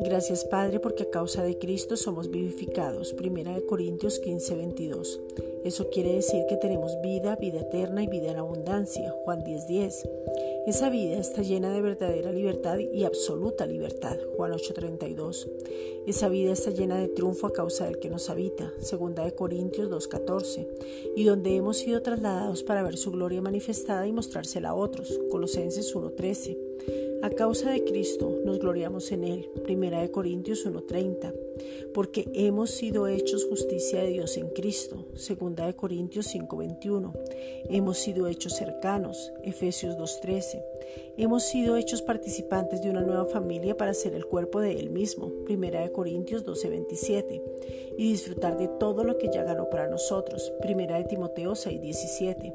Gracias Padre porque a causa de Cristo somos vivificados. Primera de Corintios 15, 22. Eso quiere decir que tenemos vida, vida eterna y vida en abundancia. Juan 10, 10. Esa vida está llena de verdadera libertad y absoluta libertad. Juan 8, 32. Esa vida está llena de triunfo a causa del que nos habita. Segunda de Corintios 2, 14. Y donde hemos sido trasladados para ver su gloria manifestada y mostrársela a otros. Colosenses 1, 13. A causa de Cristo nos gloriamos en Él. Primera de Corintios 1:30. Porque hemos sido hechos justicia de Dios en Cristo. Segunda de Corintios 5:21. Hemos sido hechos cercanos. Efesios 2:13. Hemos sido hechos participantes de una nueva familia para ser el cuerpo de Él mismo. Primera de Corintios 12:27. Y disfrutar de todo lo que ya ganó para nosotros. Primera de Timoteo 6:17.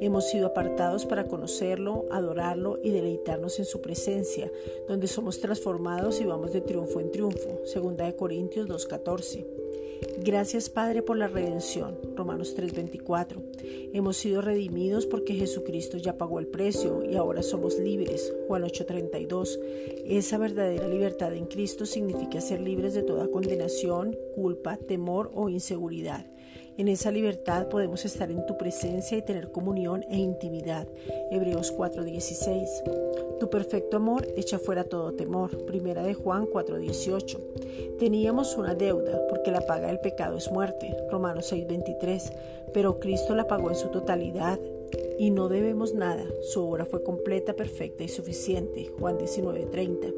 Hemos sido apartados para conocerlo, adorarlo y deleitarnos en su presencia, donde somos transformados y vamos de triunfo en triunfo. Segunda de Corintios 2.14. Gracias Padre por la redención. Romanos 3:24. Hemos sido redimidos porque Jesucristo ya pagó el precio y ahora somos libres. Juan 8:32. Esa verdadera libertad en Cristo significa ser libres de toda condenación, culpa, temor o inseguridad. En esa libertad podemos estar en tu presencia y tener comunión e intimidad. Hebreos 4:16. Tu perfecto amor echa fuera todo temor. Primera de Juan 4:18. Teníamos una deuda porque la paga del pecado es muerte. Romanos 6:23. Pero Cristo la pagó en su totalidad y no debemos nada. Su obra fue completa, perfecta y suficiente. Juan 19:30.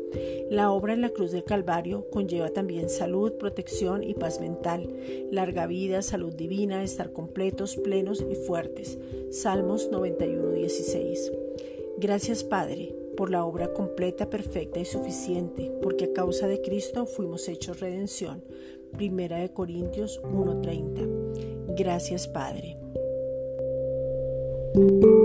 La obra en la cruz del Calvario conlleva también salud, protección y paz mental, larga vida, salud divina, estar completos, plenos y fuertes. Salmos 91:16. Gracias Padre por la obra completa, perfecta y suficiente, porque a causa de Cristo fuimos hechos redención. Primera de Corintios 1:30. Gracias Padre. Thank you